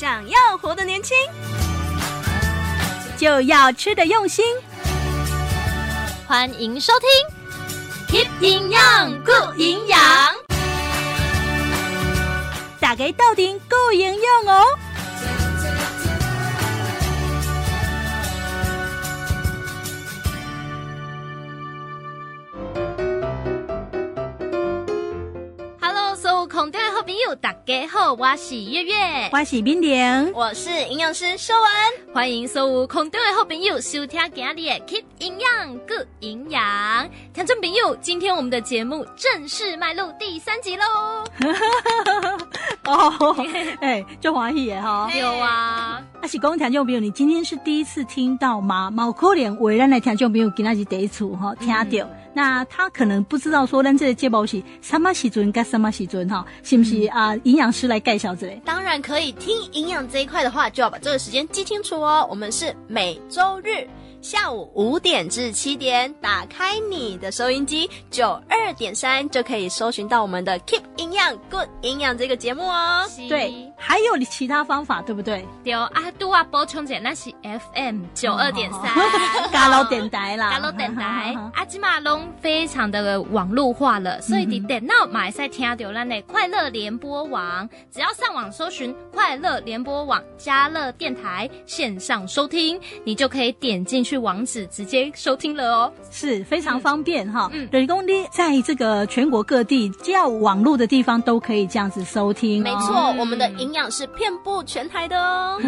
想要活得年轻，就要吃得用心。欢迎收听《Keep 营养顾营养》，大家到底够营养哦。大家好，我是月月，我是冰玲，我是营养师秀文，欢迎所有空中的好朋友收听今日的 Keep 营养 Good 营养。听众朋友，今天我们的节目正式迈入第三集喽！哦，哎，就欢喜耶哈！有啊，阿是讲听众朋友，你今天是第一次听到吗？毛可怜为咱的听众朋友今仔是第一次哈听到。嗯那他可能不知道说咱这个节目是什么时阵跟什么时阵哈，是不是啊？营养师来介绍之类。当然可以，听营养这一块的话，就要把这个时间记清楚哦。我们是每周日。下午五点至七点，打开你的收音机，九二点三就可以搜寻到我们的 Keep 营养 Good 营养这个节目哦。对，还有其他方法，对不对？对啊，杜啊补充一下，那是 FM 九二点三，加入电台啦，加入电台。阿基马龙非常的网络化了，所以你电脑马上听到咱的快乐联播网，只要上网搜寻快乐联播网加乐电台线上收听，你就可以点进去。去网址直接收听了哦，是非常方便哈。嗯，雷公你在这个全国各地只要网络的地方都可以这样子收听。没错，我们的营养是遍布全台的哦。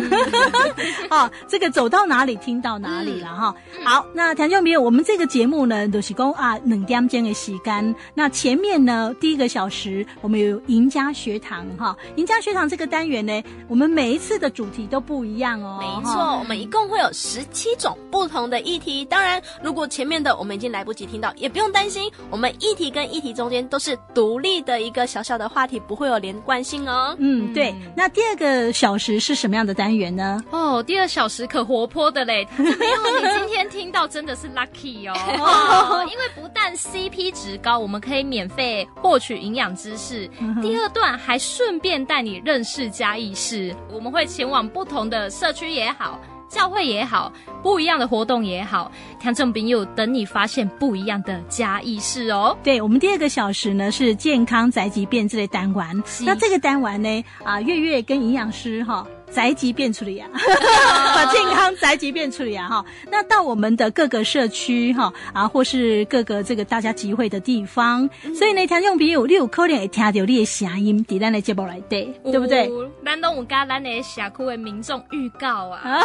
好，这个走到哪里听到哪里了哈。好，那听众朋友，我们这个节目呢，都是讲啊两点间的时间。那前面呢，第一个小时我们有赢家学堂哈，赢家学堂这个单元呢，我们每一次的主题都不一样哦。没错，我们一共会有十七种不。不同的议题，当然，如果前面的我们已经来不及听到，也不用担心。我们议题跟议题中间都是独立的一个小小的话题，不会有连贯性哦。嗯，对。那第二个小时是什么样的单元呢？哦，第二小时可活泼的嘞！没有，你今天听到真的是 lucky 哦，哦，因为不但 CP 值高，我们可以免费获取营养知识。第二段还顺便带你认识嘉义市，我们会前往不同的社区也好。教会也好，不一样的活动也好，听众朋友等你发现不一样的嘉义市哦。对，我们第二个小时呢是健康宅急便这类单元，那这个单元呢啊，月月跟营养师哈。宅急便处理啊，把健康宅急便处理啊哈。那到我们的各个社区哈啊，或是各个这个大家集会的地方，嗯、所以呢，听众朋友，你有可能会听到你的声音在咱的节目来对，对不对？咱都有跟咱的社区的民众预告啊，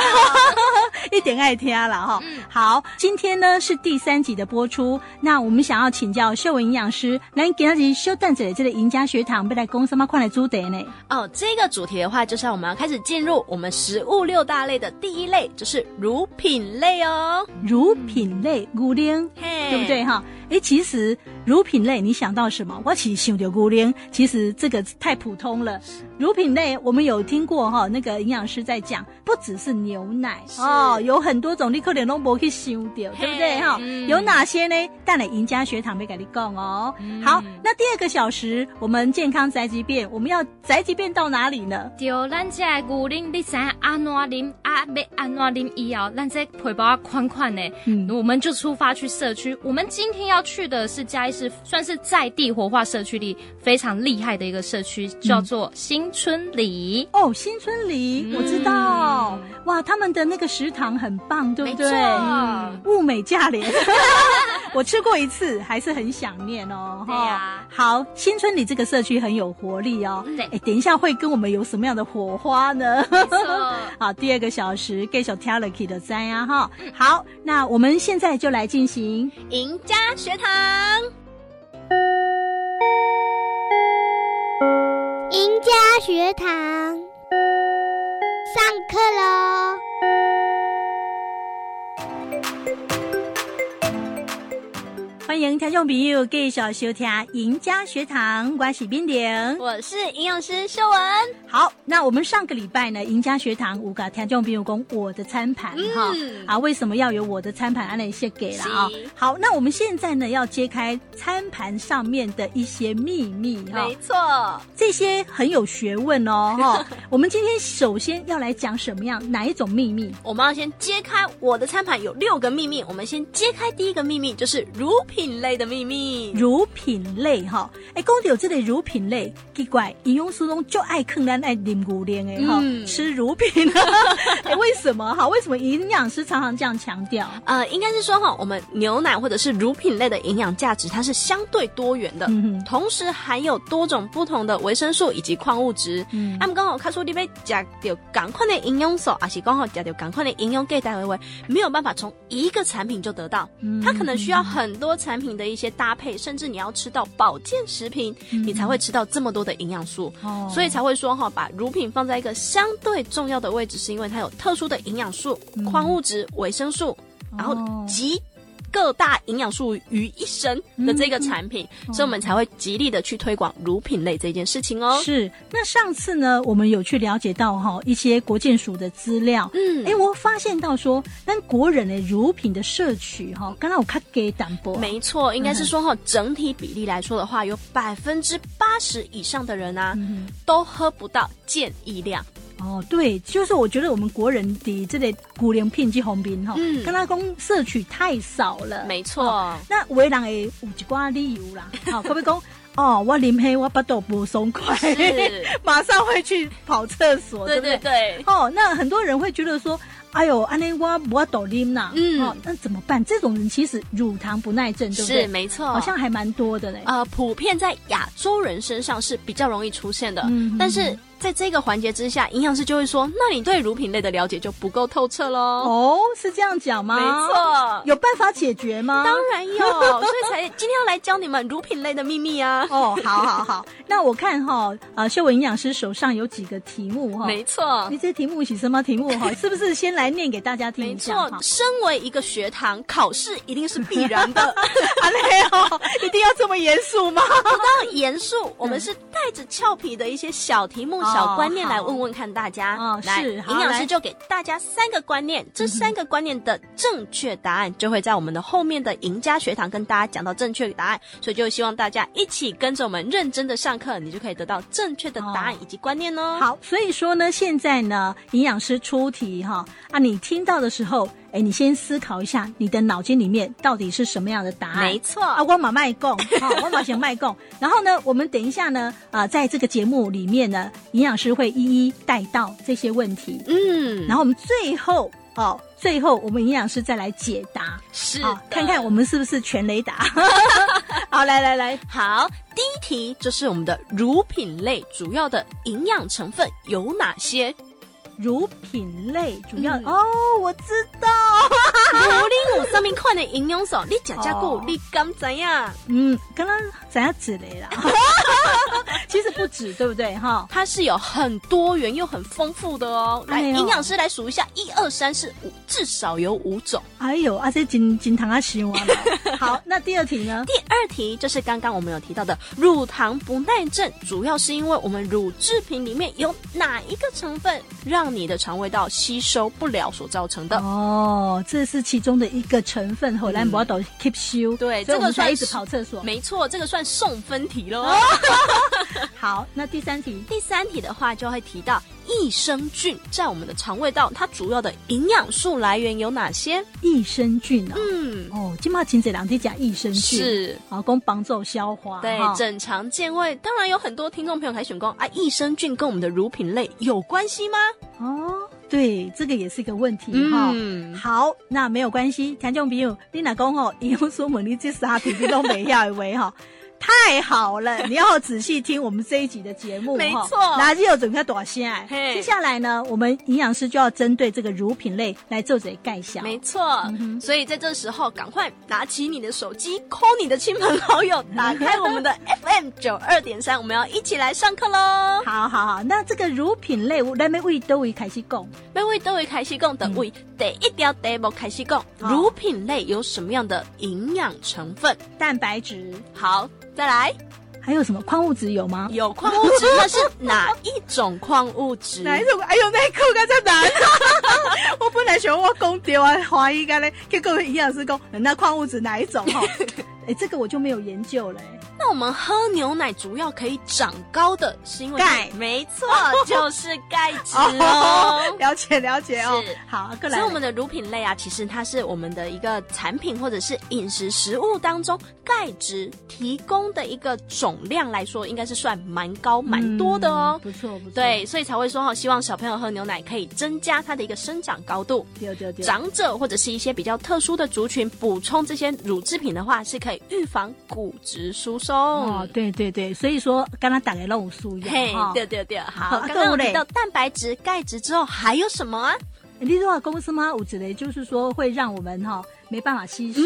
一点爱听了哈。好，今天呢是第三集的播出，那我们想要请教秀文营养师，来给大家修蛋子这个赢家学堂，要来讲什么款的主题呢？哦，这个主题的话，就是我们要开始进。进入我们食物六大类的第一类，就是乳品类哦。乳品类，牛奶，嘿，对不对哈？哎，其实乳品类，你想到什么？我其实想到牛奶，其实这个太普通了。乳品类，我们有听过哈，那个营养师在讲，不只是牛奶哦，有很多种，你可能都没去想到，对不对哈？有哪些呢？带来赢家学堂没给你讲哦。好，那第二个小时，我们健康宅急便，我们要宅急便到哪里呢？就咱这牛奶，你知安怎啉啊？要安怎啉以后，咱这背包款款的，嗯，我们就出发去社区。我们今天要去的是嘉义市，算是在地活化社区里非常厉害的一个社区，叫做新。新村里哦，新村里，我知道，嗯、哇，他们的那个食堂很棒，对不对？嗯、物美价廉，我吃过一次，还是很想念哦。对呀，好，新村里这个社区很有活力哦。对，哎，等一下会跟我们有什么样的火花呢？好，第二个小时给首 t a l i k y 的在呀哈。好，那我们现在就来进行赢家学堂。赢家学堂上课喽！欢欢迎听众朋友继续收听赢家学堂，我是冰玲，我是营养师秀文。好，那我们上个礼拜呢，赢家学堂五个听众朋友讲我的餐盘哈、嗯、啊，为什么要有我的餐盘？安那些给了啊。好，那我们现在呢要揭开餐盘上面的一些秘密哈。没错，这些很有学问哦哈。我们今天首先要来讲什么样哪一种秘密？我们要先揭开我的餐盘有六个秘密，我们先揭开第一个秘密，就是乳品类的秘密。乳品类哈，哎，讲到有这类乳品类，奇怪，营养师中就爱坑咱爱啉牛奶的哈，吃乳品，哎，为什么哈？为什么营养师常常这样强调？呃，应该是说哈，我们牛奶或者是乳品类的营养价值，它是相对多元的，嗯、同时含有多种不同的维生素以及矿物质。嗯，那么刚好看出你被加掉赶快的营养素，还是刚好加掉赶快的营养给带回回，没有办法从一个产品就得到，它可能需要很多产品的一些搭配，甚至你要吃到保健食品，你才会吃到这么多的营养素。哦，所以才会说哈，把乳品放在一个相对重要的位置，是因为它有特殊的营养素、矿物质、维生素。然后集各大营养素于一身的这个产品，嗯、所以我们才会极力的去推广乳品类这件事情哦。是，那上次呢，我们有去了解到哈一些国健署的资料，嗯，哎，我发现到说，但国人的乳品的摄取哈，刚刚我看给淡薄，没错，应该是说哈，整体比例来说的话，有百分之八十以上的人啊，嗯、都喝不到建议量。哦，对，就是我觉得我们国人的这类古灵品质红兵哈，嗯，跟他讲摄取太少了，没错。哦、那有的人会有一寡理由啦，好、哦，可不可以讲哦，我啉黑我巴肚不松快，是 马上会去跑厕所，对对对，哦，那很多人会觉得说。哎呦，安尼我我抖拎呐，嗯、哦，那怎么办？这种人其实乳糖不耐症，对不对？是没错，好像还蛮多的嘞。呃，普遍在亚洲人身上是比较容易出现的，嗯、但是在这个环节之下，营养师就会说：那你对乳品类的了解就不够透彻喽。哦，是这样讲吗？没错，有办法解决吗？当然有，所以才今天要来教你们乳品类的秘密啊。哦，好好好，那我看哈、哦，呃，秀文营养师手上有几个题目哈，没错，你这题目是什么题目哈？是不是先来？念给大家听一下。没错，身为一个学堂，考试一定是必然的。啊，没有，一定要这么严肃吗？不到严肃，我们是带着俏皮的一些小题目、小观念来问问看大家。哦，来，营养师就给大家三个观念，这三个观念的正确答案就会在我们的后面的赢家学堂跟大家讲到正确的答案。所以就希望大家一起跟着我们认真的上课，你就可以得到正确的答案以及观念哦。好，所以说呢，现在呢，营养师出题哈。啊，你听到的时候，哎，你先思考一下，你的脑筋里面到底是什么样的答案？没错，啊，我马卖供，好，我马想卖供。然后呢，我们等一下呢，啊、呃，在这个节目里面呢，营养师会一一带到这些问题。嗯，然后我们最后，哦，最后我们营养师再来解答，是的，看看我们是不是全雷达。好，来来来，好，第一题就是我们的乳品类主要的营养成分有哪些？乳品类主要、嗯、哦，我知道，乳里有上面块的营养素，你吃吃过，你敢怎样？嗯，刚刚怎样之类啦。其实不止，对不对？哈，它是有很多元又很丰富的哦。来，营养师来数一下，一二三四五，至少有五种。哎呦，啊这金金糖啊，吃完。好，那第二题呢？第二题就是刚刚我们有提到的乳糖不耐症，主要是因为我们乳制品里面有哪一个成分让你的肠胃道吸收不了所造成的？哦，这是其中的一个成分，荷兰博豆 keep 修。对，这个算一直跑厕所。没错，这个算送分题喽。好，那第三题，第三题的话就会提到益生菌在我们的肠胃道，它主要的营养素来源有哪些？益生菌啊，嗯，哦，今嘛请这两天讲益生菌是，好，供帮助消化，对，整肠健胃。当然有很多听众朋友还选讲啊，益生菌跟我们的乳品类有关系吗？哦，对，这个也是一个问题哈。嗯，好，那没有关系，听众朋友，你哪讲吼，营养素问你这三题你都没要为哈。太好了！你要仔细听我们这一集的节目，没错。垃圾又整个短线。嘿接下来呢，我们营养师就要针对这个乳品类来做这介绍。没错、嗯，所以在这时候，赶快拿起你的手机，call 你的亲朋好友，打开我们的 FM 九二点三，我们要一起来上课喽！好好好，那这个乳品类，我来每位都会开始讲，每位都会开始讲的位、嗯，第一条题目开始讲，乳品类有什么样的营养成分？蛋白质。好。再来，还有什么矿物质有吗？有矿物质，那是哪一种矿物质？哪一种？哎呦，那一口该在哪？我本来想我讲对啊，怀疑个嘞，结果营养师讲，那矿物质哪一种？哈，哎，这个我就没有研究了。那我们喝牛奶主要可以长高的是因为钙，没错，就是钙质哦。了解了解哦。是好，过来。所以我们的乳品类啊，其实它是我们的一个产品或者是饮食食物当中钙质提供的一个总量来说，应该是算蛮高蛮多的哦。不错不错。对，所以才会说哈，希望小朋友喝牛奶可以增加它的一个生长高度。对对对。长者或者是一些比较特殊的族群补充这些乳制品的话，是可以预防骨质疏松。哦，对对对，所以说刚刚打给漏素一嘿，对对对，好。刚刚我提到蛋白质、钙质之后，还有什么啊？你说公司吗？我指的就是说会让我们哈没办法吸收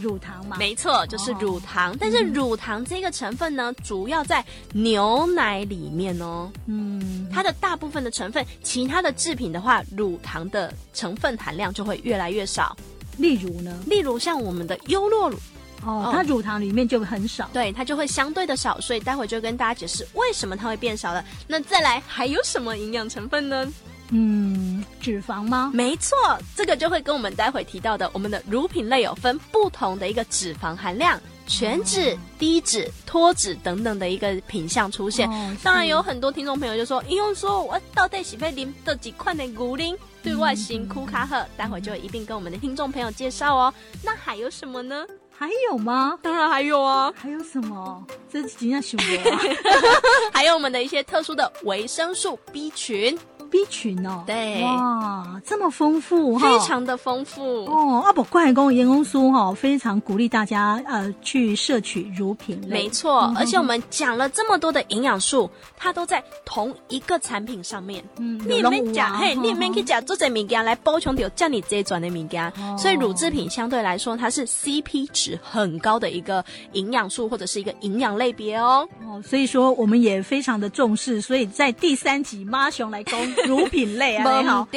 乳糖嘛？没错，就是乳糖。但是乳糖这个成分呢，主要在牛奶里面哦。嗯，它的大部分的成分，其他的制品的话，乳糖的成分含量就会越来越少。例如呢？例如像我们的优酪乳。哦，它乳糖里面就很少，对，它就会相对的少，所以待会就跟大家解释为什么它会变少了。那再来还有什么营养成分呢？嗯，脂肪吗？没错，这个就会跟我们待会提到的我们的乳品类有分不同的一个脂肪含量，全脂、低脂、脱脂等等的一个品相出现。哦、当然有很多听众朋友就说，因为说我到底喜欢啉的几块的乳龄对外形库卡赫，待会就一并跟我们的听众朋友介绍哦。那还有什么呢？还有吗？当然还有啊！还有什么？这是怎样想的？还有我们的一些特殊的维生素 B 群。B 群哦，对，哇，这么丰富，非常的丰富哦。啊不，怪公盐公酥哈，非常鼓励大家呃去摄取乳品类。没错、嗯，而且我们讲了这么多的营养素，它都在同一个产品上面。嗯，你们讲嘿，你们可以讲做这物件来补充掉叫你这转的物件。所以乳制品相对来说，它是 CP 值很高的一个营养素或者是一个营养类别哦。哦，所以说我们也非常的重视，所以在第三集妈熊来攻。乳品类啊，好，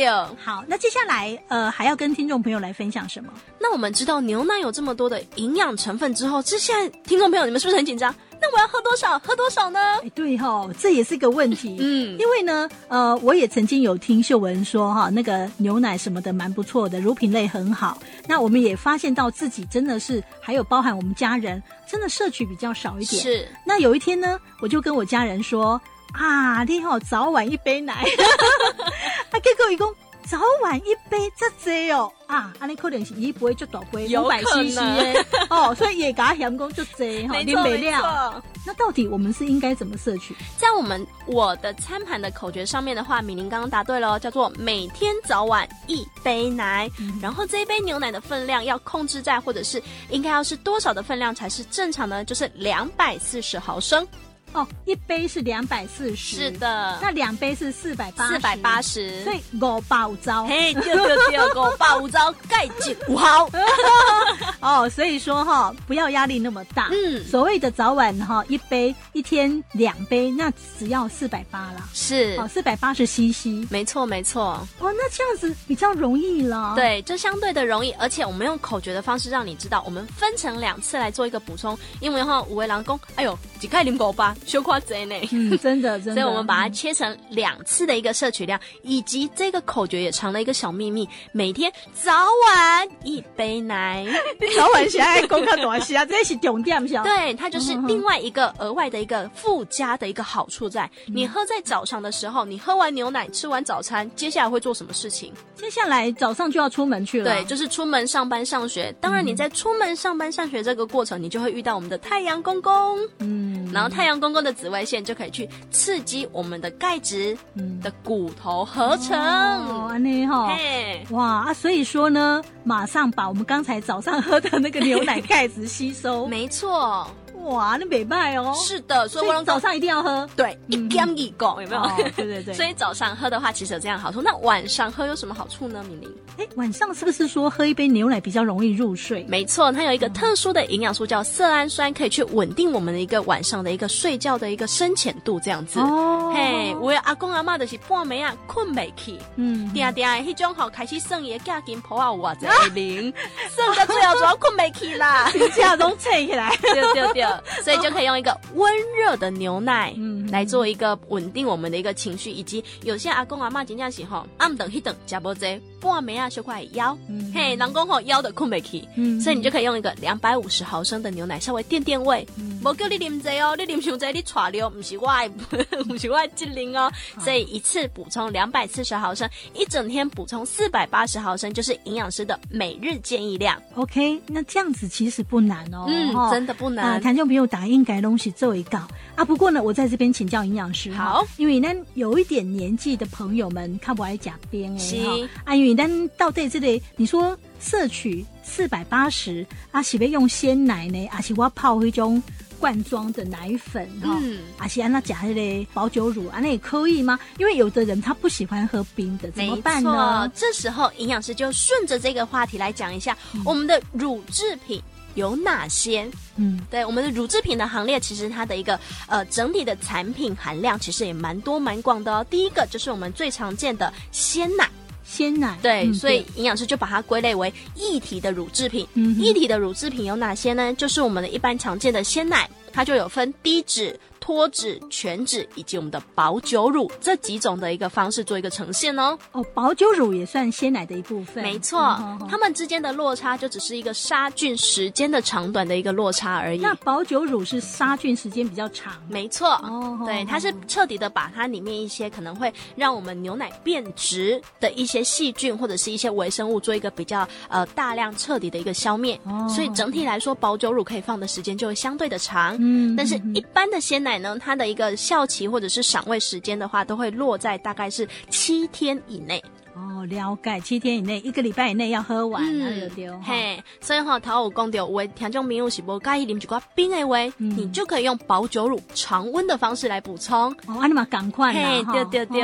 好，那接下来呃还要跟听众朋友来分享什么？那我们知道牛奶有这么多的营养成分之后，这现在听众朋友你们是不是很紧张？那我要喝多少？喝多少呢？哎，对哈、哦，这也是一个问题。嗯，因为呢，呃，我也曾经有听秀文说哈，那个牛奶什么的蛮不错的，乳品类很好。那我们也发现到自己真的是，还有包含我们家人真的摄取比较少一点。是。那有一天呢，我就跟我家人说。啊，你好，早晚一杯奶，啊，结果一共早晚一杯这这哦，啊，安尼可能是一杯就倒杯五百 CC 哦，所以也给他嫌讲就这哈，你没料。那到底我们是应该怎么摄取？在我们我的餐盘的口诀上面的话，米宁刚刚答对了，叫做每天早晚一杯奶，嗯，然后这一杯牛奶的分量要控制在，或者是应该要是多少的分量才是正常呢？就是两百四十毫升。哦，一杯是两百四十，是的，那两杯是四百八，四百八十，所以五百五糟，嘿，就就就，五百五糟，钙质五毫。哦，所以说哈、哦，不要压力那么大。嗯，所谓的早晚哈，一杯一天两杯，那只要四百八啦。是，哦，四百八十 CC，没错没错。哦，那这样子比较容易了。对，就相对的容易，而且我们用口诀的方式让你知道，我们分成两次来做一个补充。因为哈，五位郎公，哎呦，几块零五八。羞夸贼呢？嗯，真的，真的。所以我们把它切成两次的一个摄取量，嗯，以及这个口诀也藏了一个小秘密：每天早晚一杯奶。早晚是爱功课短西啊，这是重点小。对，它就是另外一个额外的一个附加的一个好处在，在、嗯、你喝在早上的时候，你喝完牛奶，吃完早餐，接下来会做什么事情？接下来早上就要出门去了。对，就是出门上班上学。当然，你在出门上班上学这个过程，你就会遇到我们的太阳公公。嗯，然后太阳公公的紫外线就可以去刺激我们的钙质的骨头合成。哇啊！所以说呢，马上把我们刚才早上喝的那个牛奶 钙质吸收。没错。哇，那没败哦。是的，所以我早上一定要喝。对，一干一拱，有没有？对对对。所以早上喝的话，其实有这样好处。那晚上喝有什么好处呢？明玲，哎，晚上是不是说喝一杯牛奶比较容易入睡？没错，它有一个特殊的营养素叫色氨酸，可以去稳定我们的一个晚上的一个睡觉的一个深浅度，这样子。哦。嘿，我阿公阿妈的是半暝啊困未去，嗯，嗲嗲迄种吼开始算伊个价钱破啊我在零，算到最后主要困未去啦，一下都吹起来。对对对，所以就可以用一个温热的牛奶，来做一个稳定我们的一个情绪，以及有些阿公阿妈真正是吼，暗等一等加波济半暝啊小块腰，嘿，人讲吼腰的困不去，嗯，所以你就可以用一个两百五十毫升的牛奶稍微垫垫胃，无叫你啉这哦，你啉上这你喘了，不是我，不是我精灵哦，所以一次补充两百四十毫升，一整天补充四百八十毫升，就是营养师的每日建议量。OK，那这样子其实不难哦，嗯，真的不难。啊，听众朋友打应该东西做一搞啊。不过呢，我在这边请教营养师，好，因为咱有一点年纪的朋友们看不爱假边哎，是啊，因为咱到底这里你说摄取四百八十啊，是不用鲜奶呢，还是我泡一种罐装的奶粉哈，嗯，还是按那加那个保酒乳啊，那也可以吗？因为有的人他不喜欢喝冰的，怎么办呢？这时候营养师就顺着这个话题来讲一下我们的乳制品。有哪些？嗯，对，我们的乳制品的行列，其实它的一个呃整体的产品含量其实也蛮多蛮广的哦。第一个就是我们最常见的鲜奶，鲜奶，对，嗯、所以营养师就把它归类为液体的乳制品。嗯，液体的乳制品有哪些呢？就是我们的一般常见的鲜奶，它就有分低脂。脱脂、全脂以及我们的保酒乳这几种的一个方式做一个呈现哦。哦，保酒乳也算鲜奶的一部分。没错，它们之间的落差就只是一个杀菌时间的长短的一个落差而已。那保酒乳是杀菌时间比较长。没错，哦，对，它是彻底的把它里面一些可能会让我们牛奶变质的一些细菌或者是一些微生物做一个比较呃大量彻底的一个消灭。哦，所以整体来说，保酒乳可以放的时间就会相对的长。嗯，但是一般的鲜奶。奶呢，它的一个效期或者是赏味时间的话，都会落在大概是七天以内。哦，了解，七天以内，一个礼拜以内要喝完，嗯，嘿，所以哈，头有讲到，有听众朋友是不介意啉一罐冰的话，你就可以用保酒乳常温的方式来补充。哦，那么赶快，嘿，对对对，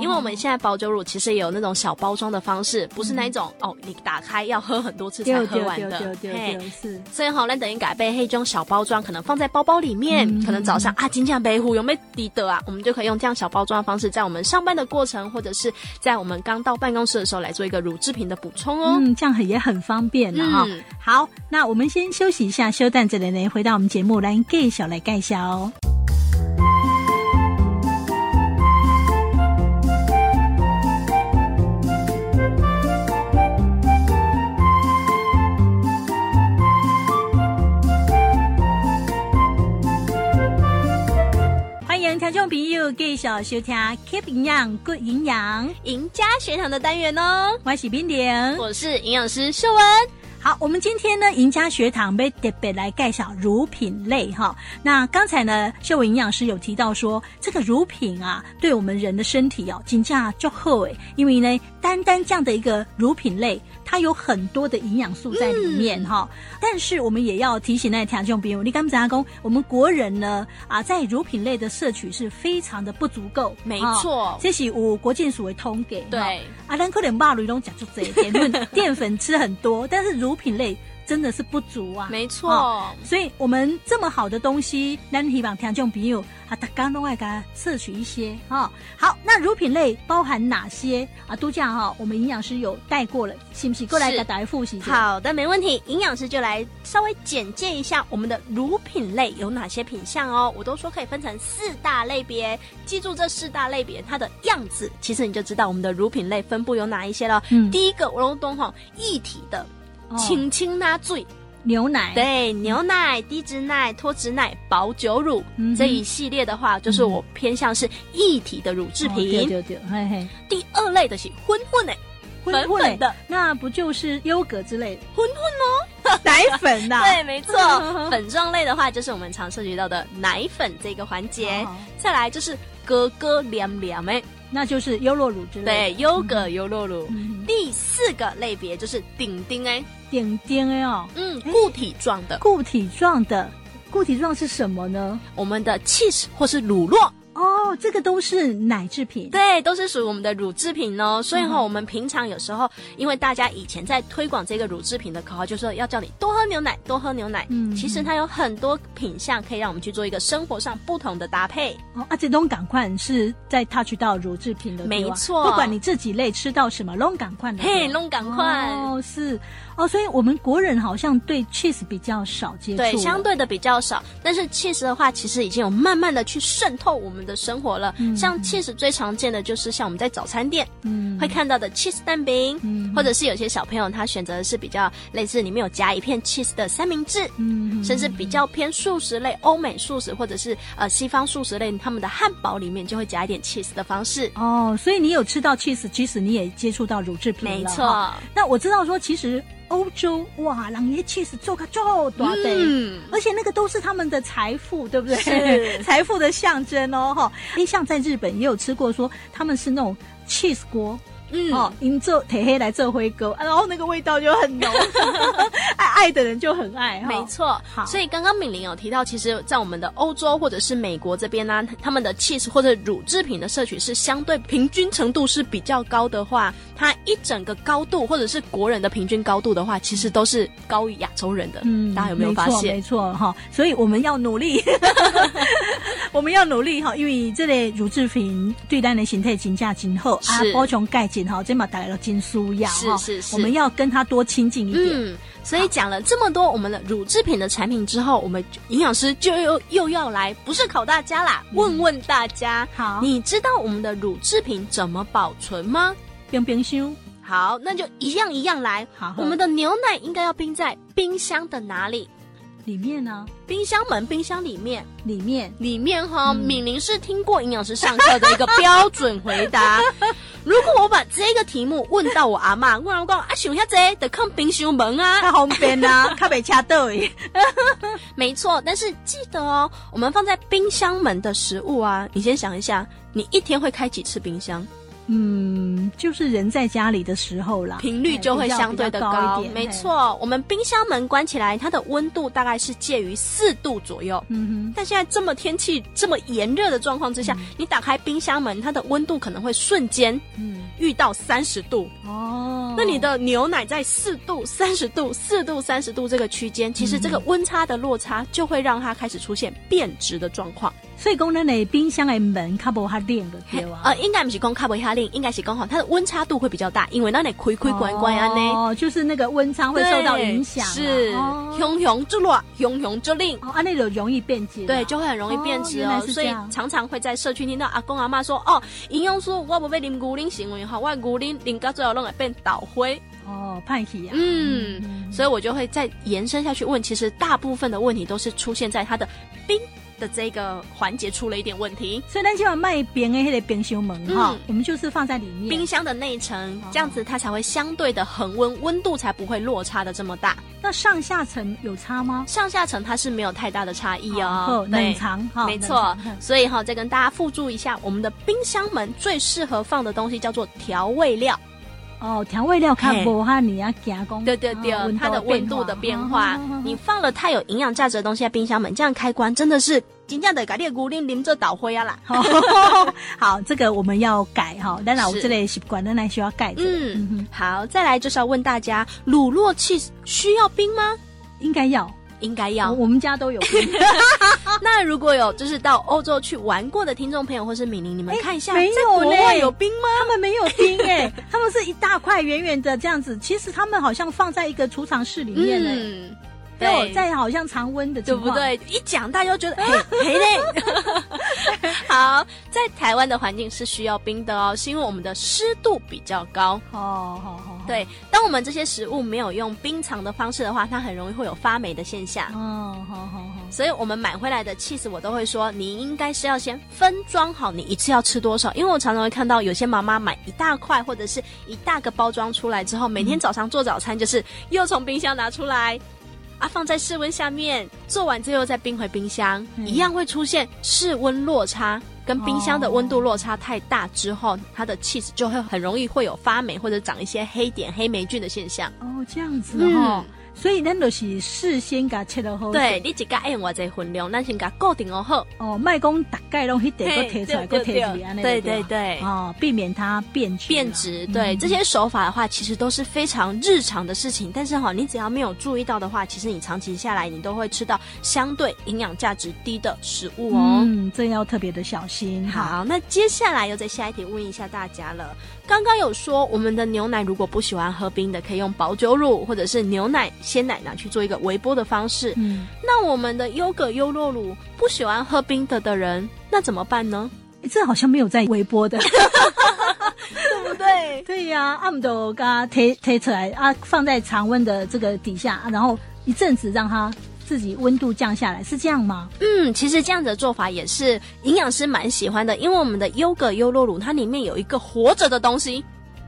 因为我们现在保酒乳其实也有那种小包装的方式，不是那一种哦，你打开要喝很多次才喝完的，嘿，是。所以哈，咱等于改备黑种小包装，可能放在包包里面，可能早上啊，今天背壶有没有抵得啊？我们就可以用这样小包装的方式，在我们上班的过程，或者是在我们刚到。到办公室的时候来做一个乳制品的补充哦，嗯，这样很也很方便的哈、嗯。好，那我们先休息一下，休蛋这里呢，回到我们节目来介绍来介绍哦。朋友，继续收听 Keep 营养 Good 营养赢家学堂的单元哦。我是冰玲，我是营养师秀文。好，我们今天呢，赢家学堂被特别来介绍乳品类哈。那刚才呢，秀文营养师有提到说，这个乳品啊，对我们人的身体哦，真正就好诶，因为呢，单单这样的一个乳品类。它有很多的营养素在里面哈、嗯，但是我们也要提醒那听众朋友，你刚才讲，我们国人呢啊，在乳品类的摄取是非常的不足够。没错，这是我国健署为通给。对，啊，咱可能肉类拢讲出这一点，淀粉吃很多，但是乳品类。真的是不足啊，没错、哦，所以我们这么好的东西，咱希望听众朋友啊，大家都爱给它摄取一些哈、哦。好，那乳品类包含哪些啊？都这样哈，我们营养师有带过了，行不行？过来给大家复习一下。好的，没问题。营养师就来稍微简介一下我们的乳品类有哪些品项哦。我都说可以分成四大类别，记住这四大类别它的样子，其实你就知道我们的乳品类分布有哪一些了。嗯，第一个我都哈，液体的。清清拿嘴，牛奶对牛奶、低脂奶、脱脂奶、保酒乳、嗯、这一系列的话，就是我偏向是一体的乳制品。对对对，嘿嘿。第二类的是混混的，混混的，那不就是优格之类的？混混哦，奶粉呐、啊。对，没错。粉状类的话，就是我们常涉及到的奶粉这个环节。再来就是哥哥凉凉诶。那就是优酪乳之类的，对，优格优酪乳。嗯、第四个类别就是顶顶哎，顶顶哎哦，嗯，固体状的，固体状的，固体状是什么呢？我们的 cheese 或是乳酪。哦，这个都是奶制品，对，都是属于我们的乳制品哦。所以哈，我们平常有时候，因为大家以前在推广这个乳制品的口号，就是说要叫你多喝牛奶，多喝牛奶。嗯，其实它有很多品相可以让我们去做一个生活上不同的搭配。哦，啊，这种感官是在 touch 到乳制品的，没错。不管你这几类吃到什么，拢感官的，嘿，拢感官哦，是哦。所以我们国人好像对 cheese 比较少接触，对，相对的比较少。但是 cheese 的话，其实已经有慢慢的去渗透我们的生活了。嗯、像 cheese 最常见的就是像我们在早餐店，嗯，会看到的 cheese 蛋饼，嗯，或者是有些小朋友他选择的是比较类似里面有夹一片 cheese 的三明治，嗯，甚至比较偏素食类，欧美素食或者是呃西方素食类，他们的汉堡里面就会夹一点 cheese 的方式。哦，所以你有吃到 cheese，其实你也接触到乳制品了。没错。那我知道说，其实欧洲哇，人家 cheese 做个做多的，嗯，而且那个都是他们的财富，对不对？是 财富的象征哦，哈。诶，像在日本也有吃过，说他们是那种 cheese 锅。嗯，哦，因做铁黑来做灰沟，然后那个味道就很浓，爱爱的人就很爱。没错，好，所以刚刚敏玲有提到，其实，在我们的欧洲或者是美国这边呢、啊，他们的 cheese 或者乳制品的摄取是相对平均程度是比较高的话，它一整个高度或者是国人的平均高度的话，其实都是高于亚洲人的。嗯，大家有没有发现？没错，哈，所以我们要努力，我们要努力哈，因为这类乳制品对咱的形态评价今后啊，包琼钙质。好，这么带来了金苏药，是是是，我们要跟他多亲近一点。嗯，所以讲了这么多我们的乳制品的产品之后，我们营养师就又又要来，不是考大家啦，问问大家，好，你知道我们的乳制品怎么保存吗？冰冰箱。好，那就一样一样来。好，我们的牛奶应该要冰在冰箱的哪里？里面呢？冰箱门，冰箱里面，里面，里面哈。敏玲是听过营养师上课的一个标准回答。如果我把这个题目问到我阿妈，我阿妈讲啊，想下这得看冰箱门啊，太方便啊，卡被掐到耶。没错，但是记得哦，我们放在冰箱门的食物啊，你先想一下，你一天会开几次冰箱？嗯，就是人在家里的时候啦，频率就会相对的高，高一点。没错，我们冰箱门关起来，它的温度大概是介于四度左右。嗯哼，但现在这么天气这么炎热的状况之下，嗯、你打开冰箱门，它的温度可能会瞬间嗯遇到三十度哦。那你的牛奶在四度、三十度、四度、三十度这个区间，其实这个温差的落差就会让它开始出现变质的状况。所以讲，咱的冰箱的门卡不哈冷的对吧？呃，应该不是讲卡不哈冷，应该是刚好它的温差度会比较大，因为那里亏亏关关啊呢。哦，就是那个温差会受到影响。是，熊熊就热，熊熊就令。哦，啊，那种容易变质。对，就会很容易变质哦。所以常常会在社区听到阿公阿妈说：“哦，营养师，我不被啉牛奶行为哈，我牛奶啉到最后弄来变倒灰。”哦，派气呀。嗯，所以我就会再延伸下去问，其实大部分的问题都是出现在它的冰。的这个环节出了一点问题，所以咱就要卖冰的那个冰箱门哈，我们就是放在里面冰箱的内层，这样子它才会相对的恒温，温度才不会落差的这么大。那上下层有差吗？上下层它是没有太大的差异哦，冷藏哈，没错。所以哈，再跟大家附注一下，我们的冰箱门最适合放的东西叫做调味料。哦，调味料看不哈，你要加工。对对对，它的温度的变化，你放了太有营养价值的东西在冰箱门，这样开关真的是真正的改列古灵临这倒灰啊啦。好，这个我们要改哈，当然我这里习惯仍然需要改。嗯，好，再来就是要问大家，乳酪起司需要冰吗？应该要。应该要，我们家都有冰。那如果有就是到欧洲去玩过的听众朋友，或是敏玲，你们看一下，没有嘞，国外有冰吗？他们没有冰哎，他们是一大块圆圆的这样子。其实他们好像放在一个储藏室里面呢。嗯对，在好像常温的，对不对？一讲大家就觉得嘿，嘿嘞。好，在台湾的环境是需要冰的哦，是因为我们的湿度比较高。哦，好好。对，当我们这些食物没有用冰藏的方式的话，它很容易会有发霉的现象。哦，好好好。所以我们买回来的起司，我都会说，你应该是要先分装好，你一次要吃多少？因为我常常会看到有些妈妈买一大块或者是一大个包装出来之后，每天早上做早餐就是又从冰箱拿出来。啊，放在室温下面，做完之后再冰回冰箱，嗯、一样会出现室温落差，跟冰箱的温度落差太大之后，哦、它的 cheese 就会很容易会有发霉或者长一些黑点、黑霉菌的现象。哦，这样子哈、哦。嗯所以咱就是事先给它切了好。对，你自家按我这分量，咱先给它固定好。哦，麦讲大概拢一点都提出来，都提出来，对对对。哦，避免它变质。变质，对、嗯、这些手法的话，其实都是非常日常的事情。但是哈，你只要没有注意到的话，其实你长期下来，你都会吃到相对营养价值低的食物哦。嗯，这要特别的小心。好，那接下来又在下一题问一下大家了。刚刚有说，我们的牛奶如果不喜欢喝冰的，可以用保酒乳或者是牛奶、鲜奶拿去做一个微波的方式。嗯，那我们的优格优酪乳不喜欢喝冰的的人，那怎么办呢？这好像没有在微波的，对不对？对呀、啊，阿姆都给它推推出来啊，放在常温的这个底下，然后一阵子让它。自己温度降下来是这样吗？嗯，其实这样子的做法也是营养师蛮喜欢的，因为我们的优格优酪乳它里面有一个活着的东西，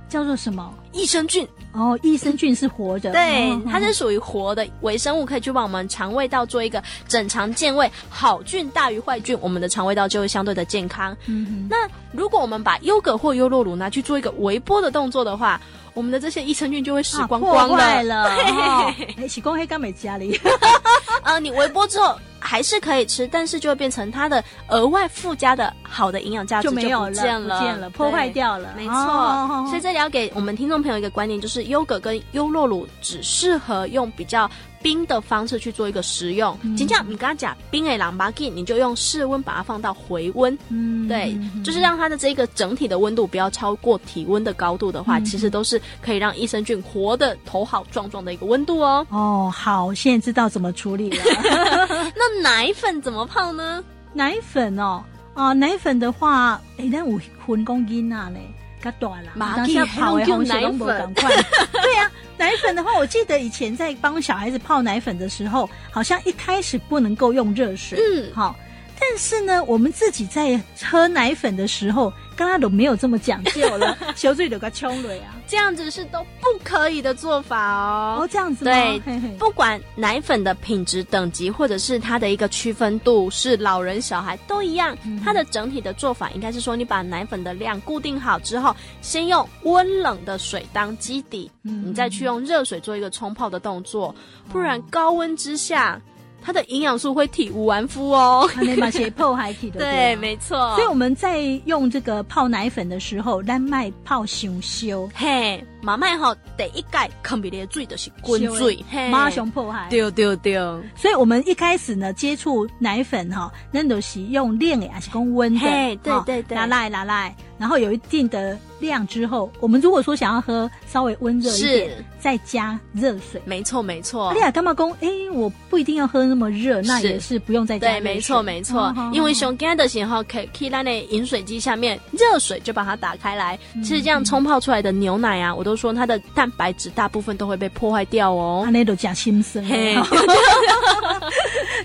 叫做什么？益生菌。哦，益生菌是活的，对，哦、它是属于活的微生物，可以去帮我们肠胃道做一个整肠健胃。好菌大于坏菌，我们的肠胃道就会相对的健康。嗯哼，那如果我们把优格或优酪乳拿去做一个微波的动作的话，我们的这些益生菌就会死光光了。坏了，哎，洗光黑刚美家里。呃，你微波之后还是可以吃，但是就会变成它的额外附加的好的营养价值就没有了，不见了，破坏掉了。没错，哦、所以这里要给我们听众朋友一个观念，就是优格跟优酪乳只适合用比较。冰的方式去做一个食用，就像你刚刚讲冰诶朗巴吉，你就用室温把它放到回温，嗯，对，就是让它的这个整体的温度不要超过体温的高度的话，嗯、其实都是可以让益生菌活的头好壮壮的一个温度哦。哦，好，现在知道怎么处理了。那奶粉怎么泡呢？奶粉哦，啊、呃，奶粉的话，哎，那我混公斤啊嘞。它短了，马上泡用奶粉，对呀、啊，奶粉的话，我记得以前在帮小孩子泡奶粉的时候，好像一开始不能够用热水，嗯，好。但是呢，我们自己在喝奶粉的时候，刚刚都没有这么讲究了，小嘴都个冲了呀，这样子是都不可以的做法哦。哦，这样子对，嘿嘿不管奶粉的品质等级，或者是它的一个区分度，是老人小孩都一样。嗯、它的整体的做法应该是说，你把奶粉的量固定好之后，先用温冷的水当基底，嗯、你再去用热水做一个冲泡的动作，不然高温之下。它的营养素会体无完肤哦，那嘛些泡还体的 对，没错。所以我们在用这个泡奶粉的时候，单麦泡熊修嘿，马卖哈第一盖坑比的水就是滚水，马熊泡还对对对。所以我们一开始呢接触奶粉哈，那都是用冷的还是用温的？对对对，拿来拿来。然后有一定的量之后，我们如果说想要喝稍微温热一点，再加热水。没错没错。哎呀，干嘛讲？哎，我不一定要喝那么热，那也是不用再加。对，没错没错。哦、因为熊干的时候，可以可以在那饮水机下面热水就把它打开来。嗯、其实这样冲泡出来的牛奶啊，我都说它的蛋白质大部分都会被破坏掉哦。那 都加心思，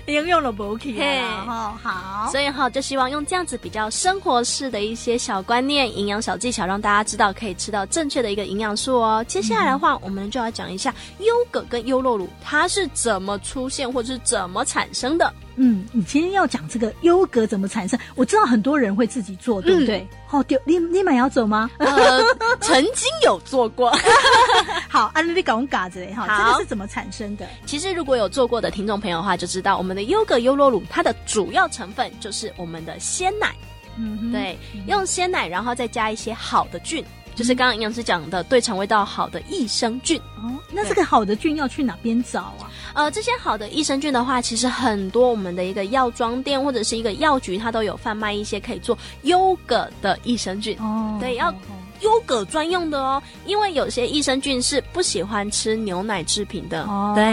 应用了不起啊。好，好。所以哈，就希望用这样子比较生活式的一些小观念。营养小技巧，让大家知道可以吃到正确的一个营养素哦。接下来的话，我们就要讲一下优格跟优酪乳它是怎么出现或者是怎么产生的。嗯，你今天要讲这个优格怎么产生？我知道很多人会自己做，对不对？好、嗯，丢、哦、你你买要走吗？呃，曾经有做过。好，安利你搞嘎子嘞哈，这个是怎么产生的？其实如果有做过的听众朋友的话，就知道我们的优格优酪乳它的主要成分就是我们的鲜奶。嗯，对，用鲜奶，然后再加一些好的菌，嗯、就是刚刚营养师讲的对肠胃道好的益生菌。哦，那这个好的菌要去哪边找啊？呃，这些好的益生菌的话，其实很多我们的一个药妆店或者是一个药局，它都有贩卖一些可以做优格的益生菌。哦，对，要。优格专用的哦，因为有些益生菌是不喜欢吃牛奶制品的。哦，对，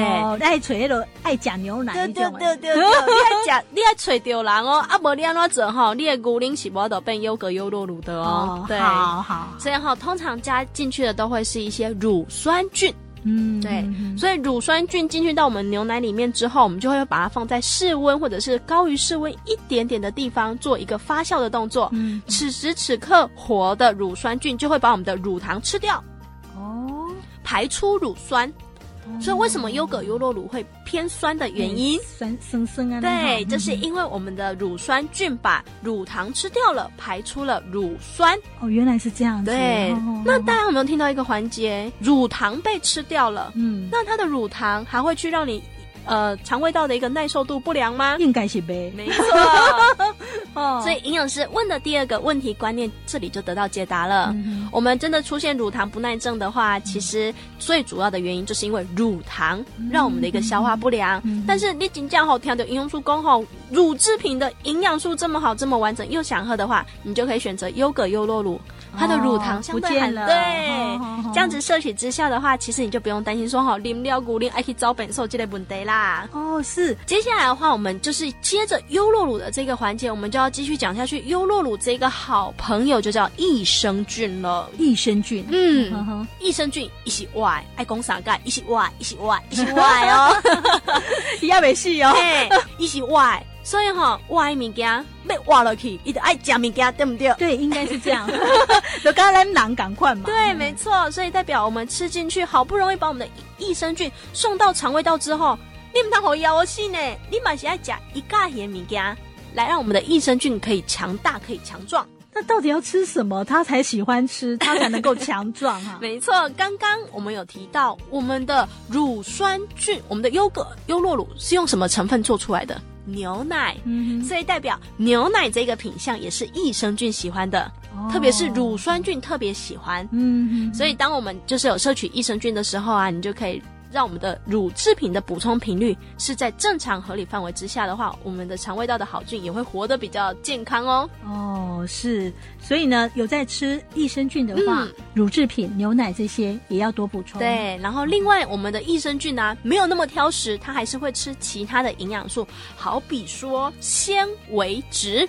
爱吹那爱假牛奶。对对对对对，你爱假，你爱吹丢人哦，啊不你安怎做哈？你的牛奶是无得变优格优酪乳的哦。哦对，好好。所以哈，通常加进去的都会是一些乳酸菌。嗯，对，所以乳酸菌进去到我们牛奶里面之后，我们就会把它放在室温或者是高于室温一点点的地方做一个发酵的动作。嗯，此时此刻，活的乳酸菌就会把我们的乳糖吃掉，哦，排出乳酸。所以为什么优格优酪乳会偏酸的原因？酸生生啊！对，这是因为我们的乳酸菌把乳糖吃掉了，排出了乳酸。哦，原来是这样子。对，那大家有没有听到一个环节？乳糖被吃掉了，嗯，那它的乳糖还会去让你。呃，肠胃道的一个耐受度不良吗？应该是呗。没错。哦，所以营养师问的第二个问题观念，这里就得到解答了。嗯、我们真的出现乳糖不耐症的话，其实最主要的原因就是因为乳糖让我们的一个消化不良。嗯、但是你仅讲好听的营养素功吼乳制品的营养素这么好这么完整，又想喝的话，你就可以选择优格优酪乳。它的乳糖相对很低，对，这样子摄取之下的话，其实你就不用担心说哈，啉了牛奶爱去找本兽这类问题啦。哦，是。接下来的话，我们就是接着优酪乳的这个环节，我们就要继续讲下去。优酪乳这个好朋友就叫益生菌了。益生菌，嗯，益生菌一起外爱公啥钙，一起外，一起外，一起外哦，一样没戏哦，一起外。所以哈，挖物件被挖了去，伊就爱食物件，对不对？对，应该是这样。就刚才难赶快嘛。对，没错。所以代表我们吃进去，好不容易把我们的益生菌送到肠胃道之后，你们当好要死呢？你嘛是爱食一加些物件，来让我们的益生菌可以强大，可以强壮。那到底要吃什么，他才喜欢吃，他才能够强壮哈？没错，刚刚我们有提到，我们的乳酸菌，我们的优格优酪乳是用什么成分做出来的？牛奶，嗯、所以代表牛奶这个品相也是益生菌喜欢的，哦、特别是乳酸菌特别喜欢。嗯，所以当我们就是有摄取益生菌的时候啊，你就可以。让我们的乳制品的补充频率是在正常合理范围之下的话，我们的肠胃道的好菌也会活得比较健康哦。哦，是，所以呢，有在吃益生菌的话，嗯、乳制品、牛奶这些也要多补充。对，然后另外我们的益生菌呢、啊，没有那么挑食，它还是会吃其他的营养素，好比说纤维质。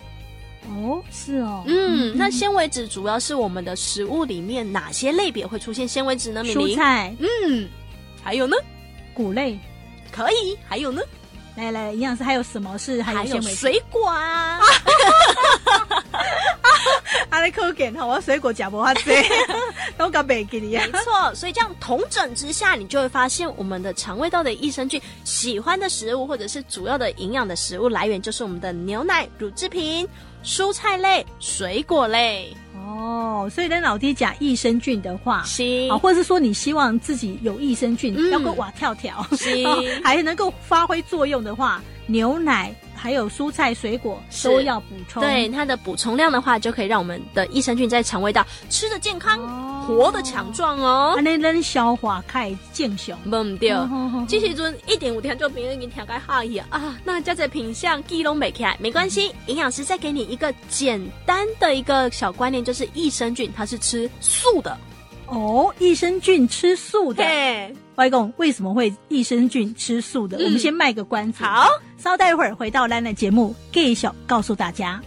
哦，是哦，嗯，嗯那纤维质主要是我们的食物里面哪些类别会出现纤维质呢？蔬菜，嗯。还有呢，谷类可以。还有呢，来来，营养师还有什么是还有纤维？水果啊！阿力可给哈，我水果夹不下去，都搞没给你。没错，所以这样同整之下，你就会发现我们的肠胃道的益生菌喜欢的食物，或者是主要的营养的食物来源，就是我们的牛奶、乳制品、蔬菜类、水果类。哦，所以跟老爹讲益生菌的话，是啊，或者是说你希望自己有益生菌，嗯、要够哇跳跳，是 还能够发挥作用的话，牛奶。还有蔬菜水果都要补充，对它的补充量的话，就可以让我们的益生菌在肠胃道吃的健康，哦、活的强壮哦。那能消化开健雄，忘掉。这时阵一点五天就别人给你调开好意啊，那加在品相记拢袂起来没关系，营养师再给你一个简单的一个小观念，就是益生菌它是吃素的。哦，益生菌吃素的。外公为什么会益生菌吃素的？嗯、我们先卖个关子。好，稍待一会儿回到兰兰节目，给小告诉大家。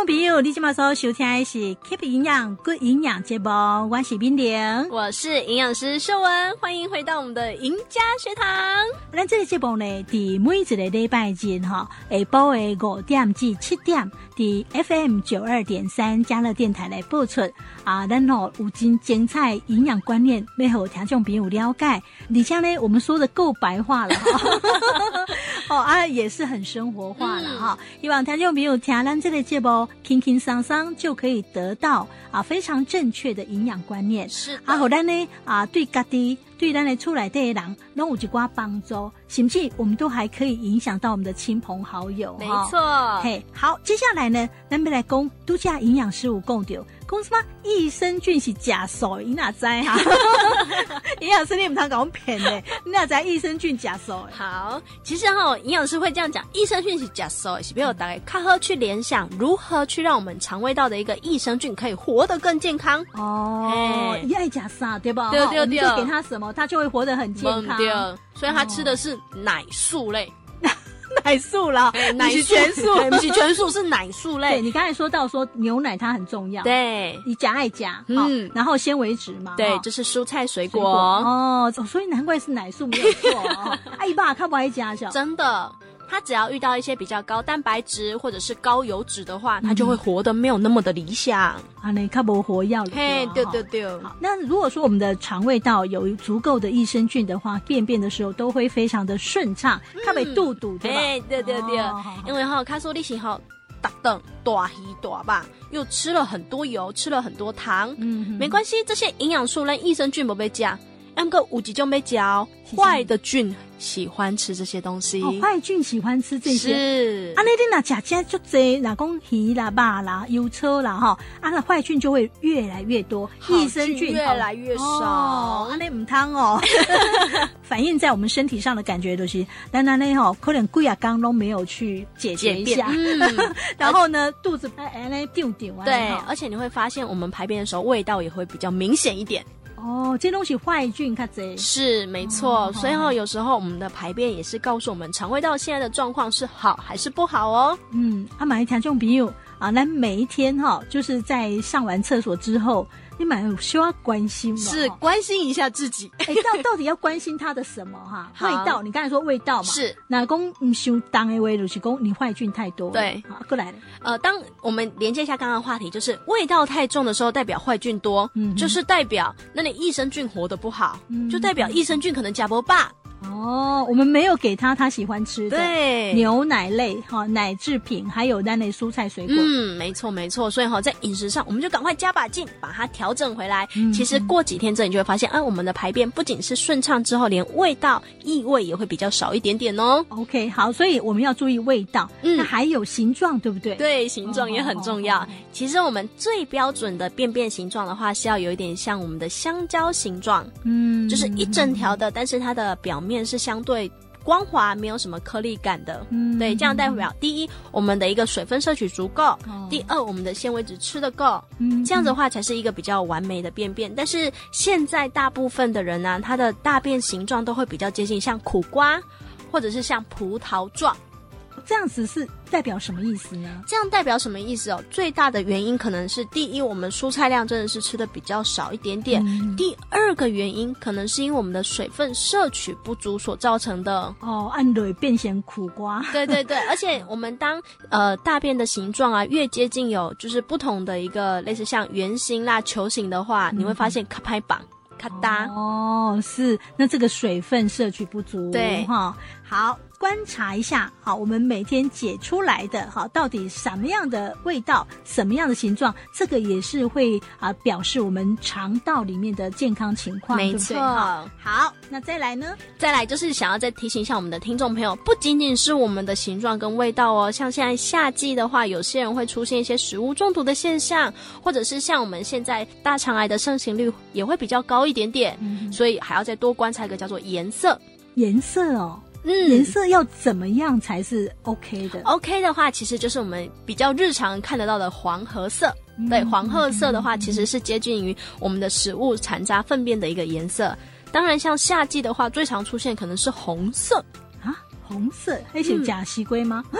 众朋友，你今麦所收听的是 Keep 营养 Good 营养节目，我是冰玲，我是营养师秀文，欢迎回到我们的赢家学堂。咱这个节目呢，伫每一个礼拜日哈，下晡的五点至七点，伫 FM 九二点三加乐电台来播出。啊，咱吼有真精彩营养观念，要和听众朋友了解。而且呢，我们说的够白话了哈，哦啊，也是很生活化了哈。希望听众朋友听咱这个节目，轻轻松松就可以得到啊非常正确的营养观念。是，啊，好咱呢啊，对家己对咱的厝内的人，拢有一寡帮助，甚至我们都还可以影响到我们的亲朋好友。没错，嘿，好，接下来呢，咱们来讲度假营养师有讲到。公司吗？益生菌是假手，你哪知哈？营养师你唔通讲骗呢？你哪知益生菌假手？好，其实哈，营养师会这样讲，益生菌是假手，是不要大概看喝去联想，如何去让我们肠胃道的一个益生菌可以活得更健康哦。一爱假啥对吧？对对对，就给他什么，他就会活得很健康。对，所以他吃的是奶素类。奶素啦，奶素，不是全素，是奶素类。对，你刚才说到说牛奶它很重要，对，你夹爱夹，嗯，然后纤维质嘛，对，这是蔬菜水果。哦，所以难怪是奶素没有错。哎爸，看不爱夹小真的。它只要遇到一些比较高蛋白质或者是高油脂的话，它就会活得没有那么的理想。啊，你看不活药。嘿，对对对。好，那如果说我们的肠胃道有足够的益生菌的话，便便的时候都会非常的顺畅，它被肚肚对吧？哎，对对对。因为哈，卡说你是哈，大等大鱼大吧，又吃了很多油，吃了很多糖。嗯，没关系，这些营养素跟益生菌不被加，那个五级就没嚼，坏的菌。喜欢吃这些东西，坏菌喜欢吃这些。是啊，那你那吃吃就多，哪公鱼啦、肉啦、油车啦，哈，啊，那坏菌就会越来越多，益生菌越来越少。啊，那唔汤哦，反映在我们身体上的感觉都是，那那那哈，可能贵啊刚都没有去解决一下，然后呢，肚子哎哎那丢丢啊。对，而且你会发现，我们排便的时候味道也会比较明显一点。哦，这东西坏菌看这是没错，哦、所以哈，有时候我们的排便也是告诉我们肠胃道现在的状况是好还是不好哦。嗯，啊，买一条这种比喻啊，那每一天哈，就是在上完厕所之后。你蛮需要关心吗？是关心一下自己。哎，到到底要关心他的什么哈？味道，你刚才说味道嘛？是。那公唔修当 AV，就是公你坏菌太多。对，好过来了。呃，当我们连接一下刚刚的话题，就是味道太重的时候，代表坏菌多，嗯，就是代表那你益生菌活得不好，嗯就代表益生菌可能假不罢。哦，我们没有给他他喜欢吃的对牛奶类哈奶制品，还有那类蔬菜水果。嗯，没错没错。所以哈，在饮食上，我们就赶快加把劲，把它调整回来。嗯、其实过几天之后，你就会发现，啊，我们的排便不仅是顺畅，之后连味道异味也会比较少一点点哦。OK，好，所以我们要注意味道。嗯，那还有形状，对不对？对，形状也很重要。哦、其实我们最标准的便便形状的话，是要有一点像我们的香蕉形状。嗯，就是一整条的，但是它的表面。是相对光滑，没有什么颗粒感的。嗯，对，这样代表第一，我们的一个水分摄取足够；哦、第二，我们的纤维质吃得够。嗯，这样子的话才是一个比较完美的便便。但是现在大部分的人呢、啊，他的大便形状都会比较接近像苦瓜，或者是像葡萄状。这样子是代表什么意思呢？这样代表什么意思哦？最大的原因可能是第一，我们蔬菜量真的是吃的比较少一点点；嗯、第二个原因可能是因为我们的水分摄取不足所造成的。哦，按蕊变成苦瓜。对对对，而且我们当呃大便的形状啊越接近有就是不同的一个类似像圆形啦、球形的话，嗯、你会发现卡拍板咔哒。哦，是，那这个水分摄取不足。对哈，好。观察一下，好，我们每天解出来的，好，到底什么样的味道，什么样的形状，这个也是会啊、呃、表示我们肠道里面的健康情况，没错。对对好，好，那再来呢？再来就是想要再提醒一下我们的听众朋友，不仅仅是我们的形状跟味道哦，像现在夏季的话，有些人会出现一些食物中毒的现象，或者是像我们现在大肠癌的盛行率也会比较高一点点，嗯、所以还要再多观察一个叫做颜色，颜色哦。嗯，颜色要怎么样才是 OK 的？OK 的话，其实就是我们比较日常看得到的黄褐色。嗯、对，黄褐色的话，其实是接近于我们的食物残渣粪便的一个颜色。当然，像夏季的话，最常出现可能是红色。红色，那是假西龟吗？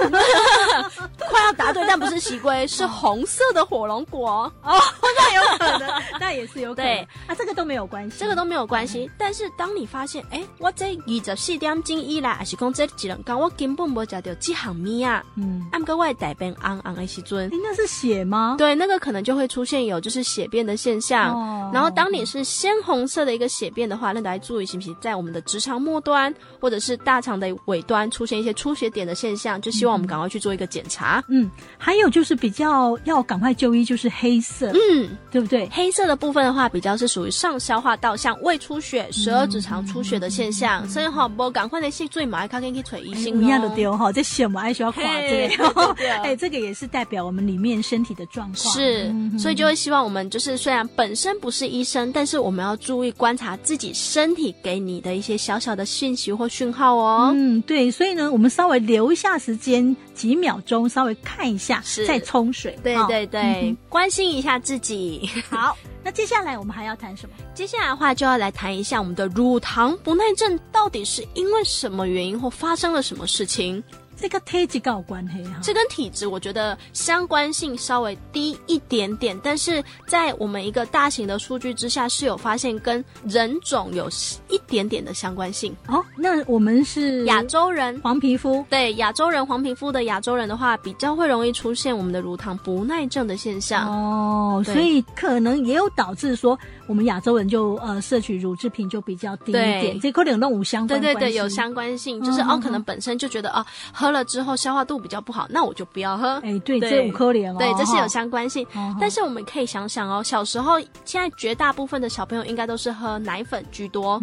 快要答对，但不是西龟，是红色的火龙果。哦，那有可能，那也是有可能。对啊，这个都没有关系，这个都没有关系。但是当你发现，哎，我这二十四点钟以来，还是讲这几人讲，我根本没吃到几行米啊。嗯，按个外带便昂昂的时阵，应该是血吗？对，那个可能就会出现有就是血便的现象。哦。然后当你是鲜红色的一个血便的话，那大家注意，是不是在我们的直肠末端或者是大肠的尾端？出现一些出血点的现象，就希望我们赶快去做一个检查。嗯，还有就是比较要赶快就医，就是黑色，嗯，对不对？黑色的部分的话，比较是属于上消化道，像胃出血、十二指肠出血的现象。所以哈，不赶快的去最马上可以去找医生。一样的丢哈，这血嘛还需要挂这个。哎，这个也是代表我们里面身体的状况。是，所以就会希望我们就是虽然本身不是医生，但是我们要注意观察自己身体给你的一些小小的讯息或讯号哦。嗯，对，所以呢。我们稍微留一下时间，几秒钟，稍微看一下，是再冲水。对对对，嗯、关心一下自己。好，那接下来我们还要谈什么？接下来的话就要来谈一下我们的乳糖不耐症到底是因为什么原因或发生了什么事情。这个体质有关系哈。这跟体质我觉得相关性稍微低一点点，但是在我们一个大型的数据之下，是有发现跟人种有一点点的相关性。哦，那我们是亚洲人，黄皮肤，对亚洲人黄皮肤的亚洲人的话，比较会容易出现我们的乳糖不耐症的现象。哦，所以可能也有导致说我们亚洲人就呃摄取乳制品就比较低一点，这可能有那种相关对对对，有相关性，就是哦，哦，可能本身就觉得哦，喝了之后消化度比较不好，那我就不要喝。哎，对，对这五颗莲哦，对，这是有相关性。哦、但是我们可以想想哦，小时候现在绝大部分的小朋友应该都是喝奶粉居多，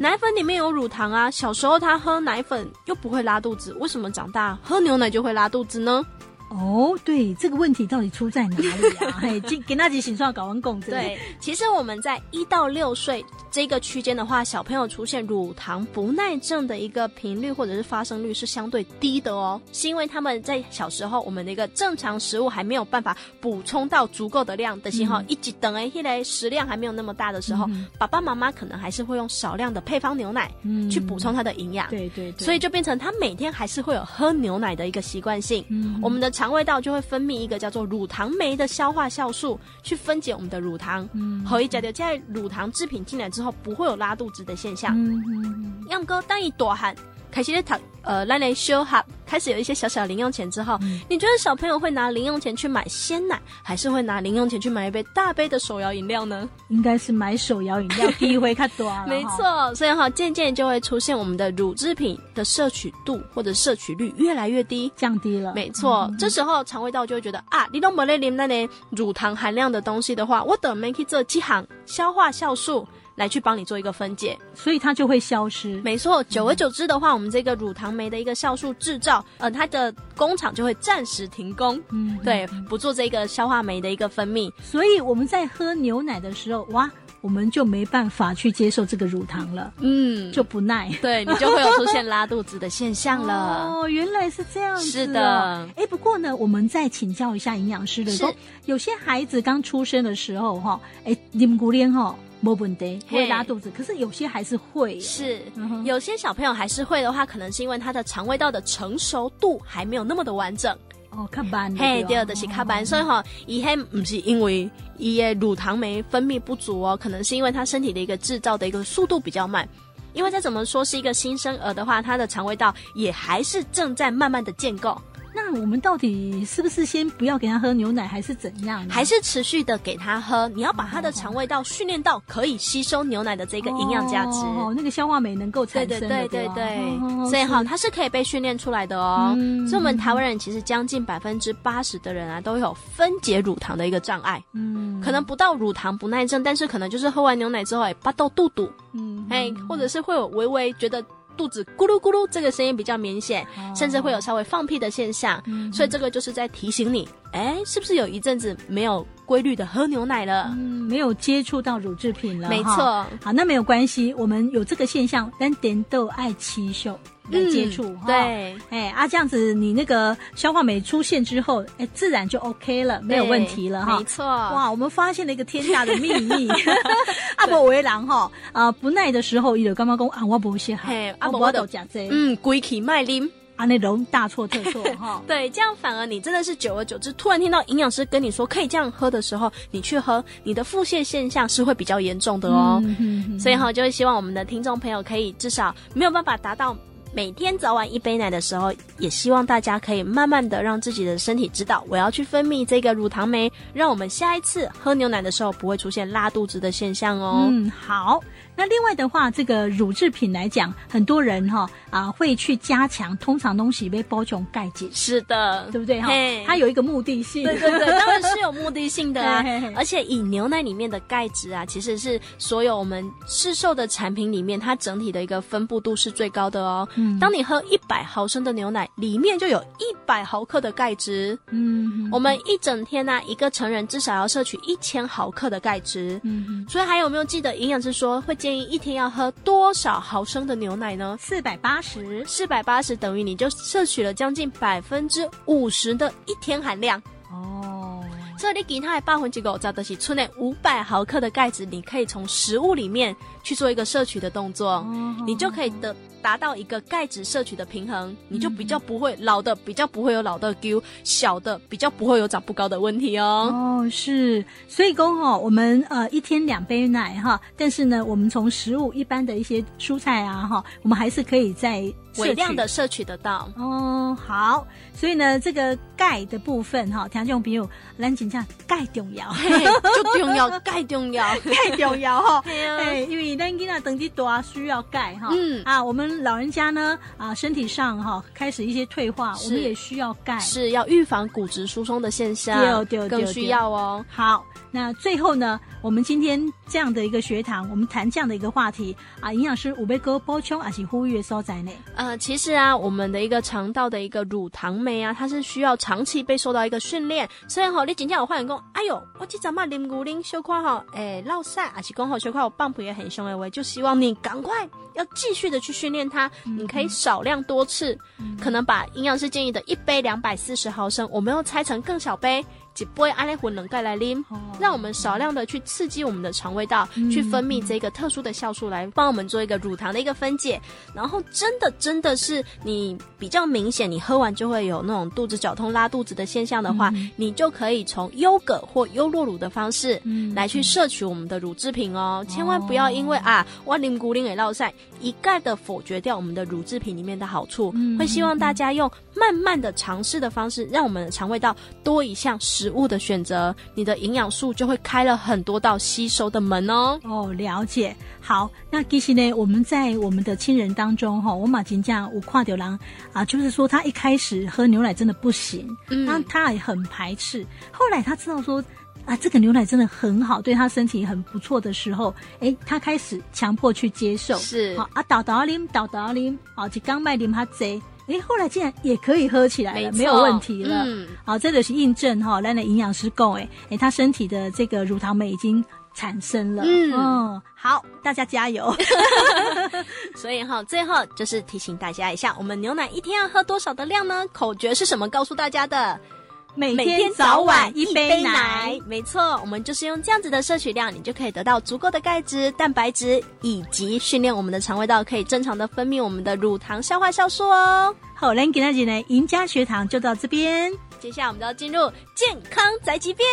奶粉里面有乳糖啊，小时候他喝奶粉又不会拉肚子，为什么长大喝牛奶就会拉肚子呢？哦，对，这个问题到底出在哪里啊？嘿，给那几形状搞完共对，其实我们在一到六岁这个区间的话，小朋友出现乳糖不耐症的一个频率或者是发生率是相对低的哦，是因为他们在小时候我们的一个正常食物还没有办法补充到足够的量的时候，一直等哎，一来食量还没有那么大的时候，嗯、爸爸妈妈可能还是会用少量的配方牛奶去补充它的营养，对对对，所以就变成他每天还是会有喝牛奶的一个习惯性，嗯，我们的。肠胃道就会分泌一个叫做乳糖酶的消化酵素，去分解我们的乳糖。嗯，可以讲的，在乳糖制品进来之后，不会有拉肚子的现象。嗯嗯，杨哥，当一朵汗。开始在呃，来来修哈，开始有一些小小零用钱之后，嗯，你觉得小朋友会拿零用钱去买鲜奶，还是会拿零用钱去买一杯大杯的手摇饮料呢？应该是买手摇饮料，第一回看多了。没错，所以哈，渐渐就会出现我们的乳制品的摄取度或者摄取率越来越低，降低了。没错，嗯，这时候肠胃道就会觉得啊，你都没在啉那里乳糖含量的东西的话，我等没去做几行消化酵素。来去帮你做一个分解，所以它就会消失。没错，久而久之的话，嗯、我们这个乳糖酶的一个酵素制造，呃，它的工厂就会暂时停工。嗯，对，不做这个消化酶的一个分泌。所以我们在喝牛奶的时候，哇，我们就没办法去接受这个乳糖了。嗯，就不耐，对你就会有出现拉肚子的现象了。哦，原来是这样子。是的。哎，不过呢，我们再请教一下营养师的时候，有些孩子刚出生的时候，哈，哎，你们姑娘哈。没问题，不会拉肚子，可是有些还是会。是，有些小朋友还是会的话，可能是因为他的肠胃道的成熟度还没有那么的完整。哦，较慢。嘿，第二的是较慢，所以哈，伊嘿不是因为伊的乳糖酶分泌不足哦，可能是因为他身体的一个制造的一个速度比较慢。因为再怎么说是一个新生儿的话，他的肠胃道也还是正在慢慢的建构。那我们到底是不是先不要给他喝牛奶，还是怎样呢？还是持续的给他喝？你要把他的肠胃道训练到可以吸收牛奶的这个营养价值，哦，那个消化酶能够产生的。对对对对对，哦、所以哈，它是可以被训练出来的哦。嗯、所以我们台湾人其实将近百分之八十的人啊，都有分解乳糖的一个障碍。嗯，可能不到乳糖不耐症，但是可能就是喝完牛奶之后，哎，巴豆肚肚，嗯，哎，或者是会有微微觉得。肚子咕噜咕噜，这个声音比较明显，甚至会有稍微放屁的现象，嗯、所以这个就是在提醒你，哎，是不是有一阵子没有规律的喝牛奶了？嗯，没有接触到乳制品了。没错，好，那没有关系，我们有这个现象，但点都爱七秀。来接触、嗯，对，哎啊，这样子你那个消化酶出现之后，哎，自然就 OK 了，没有问题了哈。没错，哇，我们发现了一个天大的秘密。阿伯为郎哈啊，不耐的时候，伊就干嘛讲啊，我不先喝，阿伯我都讲这，嗯，规气卖啉，啊，那种大错特错 哈。对，这样反而你真的是久而久之，突然听到营养师跟你说可以这样喝的时候，你去喝，你的腹泻现象是会比较严重的哦。嗯、所以哈，就会希望我们的听众朋友可以至少没有办法达到。每天早晚一杯奶的时候，也希望大家可以慢慢的让自己的身体知道，我要去分泌这个乳糖酶，让我们下一次喝牛奶的时候不会出现拉肚子的现象哦。嗯，好。那另外的话，这个乳制品来讲，很多人哈啊会去加强，通常东西被包装钙质，是的，对不对哈？它有一个目的性，对对对，当然是有目的性的啊。而且以牛奶里面的钙质啊，其实是所有我们市售的产品里面，它整体的一个分布度是最高的哦。嗯，当你喝一百毫升的牛奶，里面就有一百毫克的钙质。嗯，我们一整天呢，一个成人至少要摄取一千毫克的钙质。嗯，所以还有没有记得营养师说会？建议一天要喝多少毫升的牛奶呢？四百八十，四百八十等于你就摄取了将近百分之五十的一天含量。哦，所以你给它的八分之五，找的是村内五百毫克的钙质，你可以从食物里面去做一个摄取的动作，哦、你就可以得达到一个钙质摄取的平衡，嗯、你就比较不会老的，比较不会有老的丢，小的比较不会有长不高的问题哦。哦，是，所以说哈，我们呃一天两杯奶哈，但是呢，我们从食物一般的一些蔬菜啊哈，我们还是可以在。微量的摄取得到。哦，好，所以呢，这个钙的部分哈，听众朋友，咱真正钙重要，就重要，钙重要，钙重要哈。哎，因为咱囡仔等级多需要钙哈。嗯。啊，我们老人家呢啊，身体上哈开始一些退化，我们也需要钙，是要预防骨质疏松的现象，更需要哦。好，那最后呢，我们今天这样的一个学堂，我们谈这样的一个话题啊，营养师五杯哥波琼还是呼吁的所在呢？呃，其实啊，我们的一个肠道的一个乳糖酶啊，它是需要长期被受到一个训练。所以吼，你今天有患人讲，哎呦，我今早嘛啉牛奶小块吼，哎，落晒，还是讲吼小块我棒皮也很凶的话，就希望你赶快要继续的去训练它。嗯、你可以少量多次，嗯、可能把营养师建议的一杯两百四十毫升，我们要拆成更小杯。不会安利混冷钙来啉，让我们少量的去刺激我们的肠胃道，嗯、去分泌这个特殊的酵素来帮我们做一个乳糖的一个分解。然后真的真的是你比较明显，你喝完就会有那种肚子绞痛、拉肚子的现象的话，嗯、你就可以从优格或优酪乳的方式来去摄取我们的乳制品哦。嗯、千万不要因为啊，万灵古灵给落赛，一概的否决掉我们的乳制品里面的好处。嗯、会希望大家用慢慢的尝试的方式，让我们的肠胃道多一项食。食物的选择，你的营养素就会开了很多道吸收的门哦。哦，了解。好，那其实呢，我们在我们的亲人当中哈，我马金这我跨掉狼啊，就是说他一开始喝牛奶真的不行，嗯，那他也很排斥。后来他知道说啊，这个牛奶真的很好，对他身体很不错的时候，哎，他开始强迫去接受。是，好啊，倒倒啉，倒倒啉，哦，就刚卖啉他贼。哎，后来竟然也可以喝起来了，没，错没有问题了。嗯，好，这个是印证哈，来了营养师讲，哎，哎，他身体的这个乳糖酶已经产生了。嗯，嗯，好，大家加油。所以哈，最后就是提醒大家一下，我们牛奶一天要喝多少的量呢？口诀是什么？告诉大家的。每天早晚一杯奶，没错，我们就是用这样子的摄取量，你就可以得到足够的钙质、蛋白质，以及训练我们的肠胃道可以正常的分泌我们的乳糖消化酵素哦。好，来给大家呢，赢家学堂就到这边，接下来我们就要进入健康宅急便。